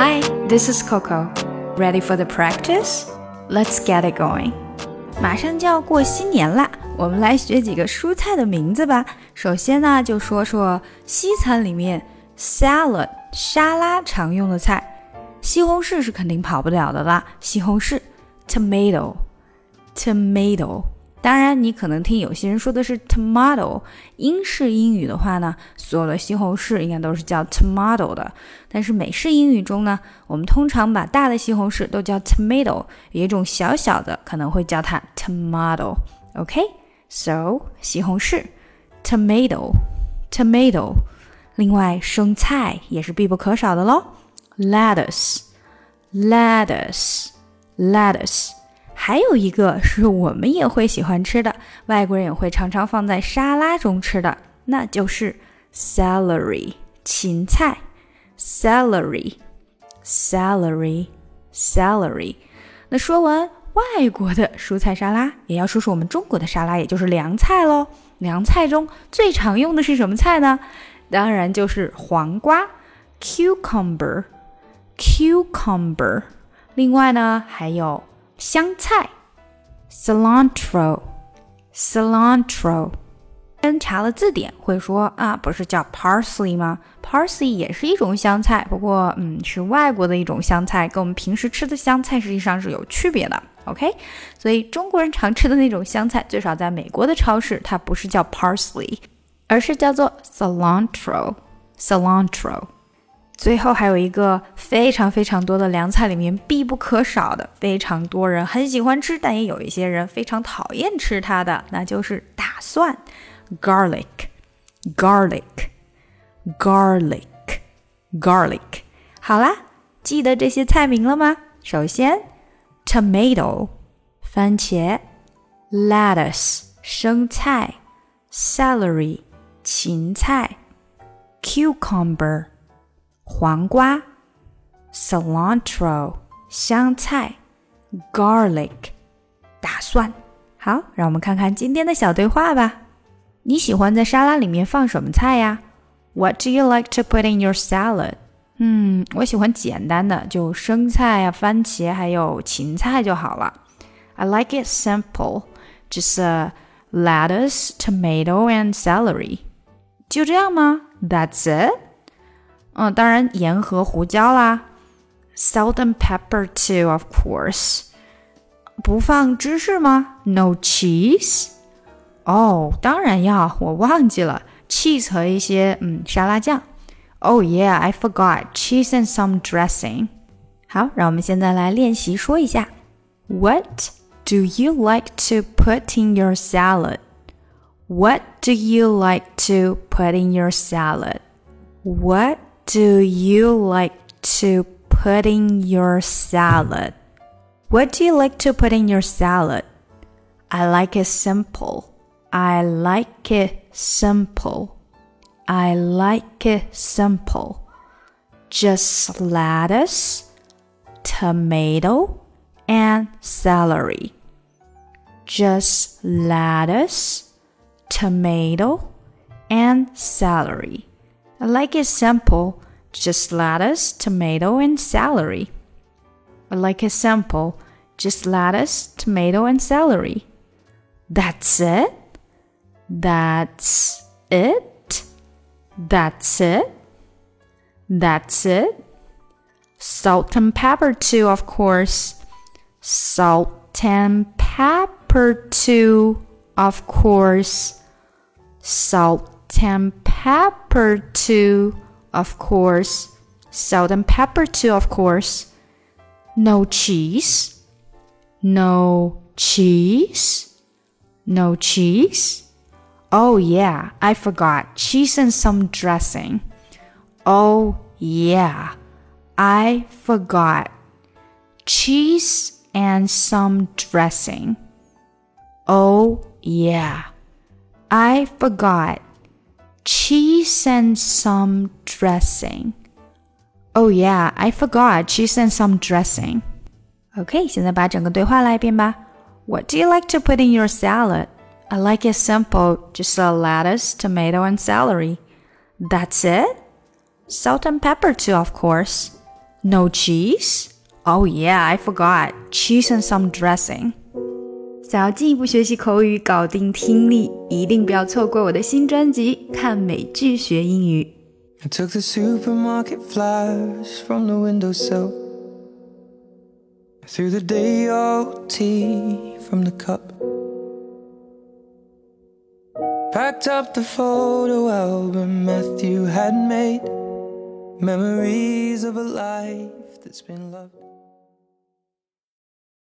Hi, this is Coco. Ready for the practice? Let's get it going. 马上就要过新年啦，我们来学几个蔬菜的名字吧。首先呢，就说说西餐里面 salad 沙拉常用的菜。西红柿是肯定跑不了的啦，西红柿 tomato tomato。当然，你可能听有些人说的是 tomato。英式英语的话呢，所有的西红柿应该都是叫 tomato 的。但是美式英语中呢，我们通常把大的西红柿都叫 tomato，有一种小小的可能会叫它 tomato。OK，so 西红柿 tomato tomato。另外，生菜也是必不可少的喽，lettuce lettuce lettuce。还有一个是我们也会喜欢吃的，外国人也会常常放在沙拉中吃的，那就是 celery 芹菜，celery，celery，celery。那说完外国的蔬菜沙拉，也要说说我们中国的沙拉，也就是凉菜喽。凉菜中最常用的是什么菜呢？当然就是黄瓜，cucumber，cucumber。另外呢，还有。香菜，cilantro，cilantro。跟查了字典会说啊，不是叫 parsley 吗？parsley 也是一种香菜，不过嗯，是外国的一种香菜，跟我们平时吃的香菜实际上是有区别的。OK，所以中国人常吃的那种香菜，最少在美国的超市，它不是叫 parsley，而是叫做 cilantro，cilantro。最后还有一个非常非常多的凉菜里面必不可少的，非常多人很喜欢吃，但也有一些人非常讨厌吃它的，那就是大蒜，garlic，garlic，garlic，garlic。好啦，记得这些菜名了吗？首先，tomato，番茄；lettuce，生菜；celery，芹菜；cucumber。黄瓜，cilantro 香菜，garlic 大蒜。好，让我们看看今天的小对话吧。你喜欢在沙拉里面放什么菜呀？What do you like to put in your salad？嗯，我喜欢简单的，就生菜啊、番茄还有芹菜就好了。I like it simple, just a lettuce, tomato and celery。就这样吗？That's it。 嗯，当然盐和胡椒啦，salt and pepper too, of course。不放芝士吗？No cheese。哦，当然要，我忘记了，cheese 和一些嗯沙拉酱。Oh yeah, I forgot cheese and some dressing。好，让我们现在来练习说一下。What do you like to put in your salad? What do you like to put in your salad? What do you like to put in your salad? What do you like to put in your salad? I like it simple. I like it simple. I like it simple. Just lettuce, tomato, and celery. Just lettuce, tomato, and celery. I like it simple, just lettuce, tomato, and celery. I like it simple, just lettuce, tomato, and celery. That's it? That's it? That's it? That's it? Salt and pepper too, of course. Salt and pepper too, of course. Salt and pepper too, of course. Salt and pepper too, of course. No cheese. No cheese. No cheese. Oh, yeah, I forgot. Cheese and some dressing. Oh, yeah, I forgot. Cheese and some dressing. Oh, yeah, I forgot cheese and some dressing. Oh yeah, I forgot cheese and some dressing. OK，现在把整个对话来一遍吧。What do you like to put in your salad? I like it simple, just a lettuce, tomato, and celery. That's it? Salt and pepper too, of course. No cheese? Oh yeah, I forgot. Cheese and some dressing. 想要进一步学习口语，搞定听力，一定不要错过我的新专辑《看美剧学英语》。I took the supermarket flash from the windowsill. I threw the day old tea from the cup. Packed up the photo album Matthew had made. Memories of a life that's been loved.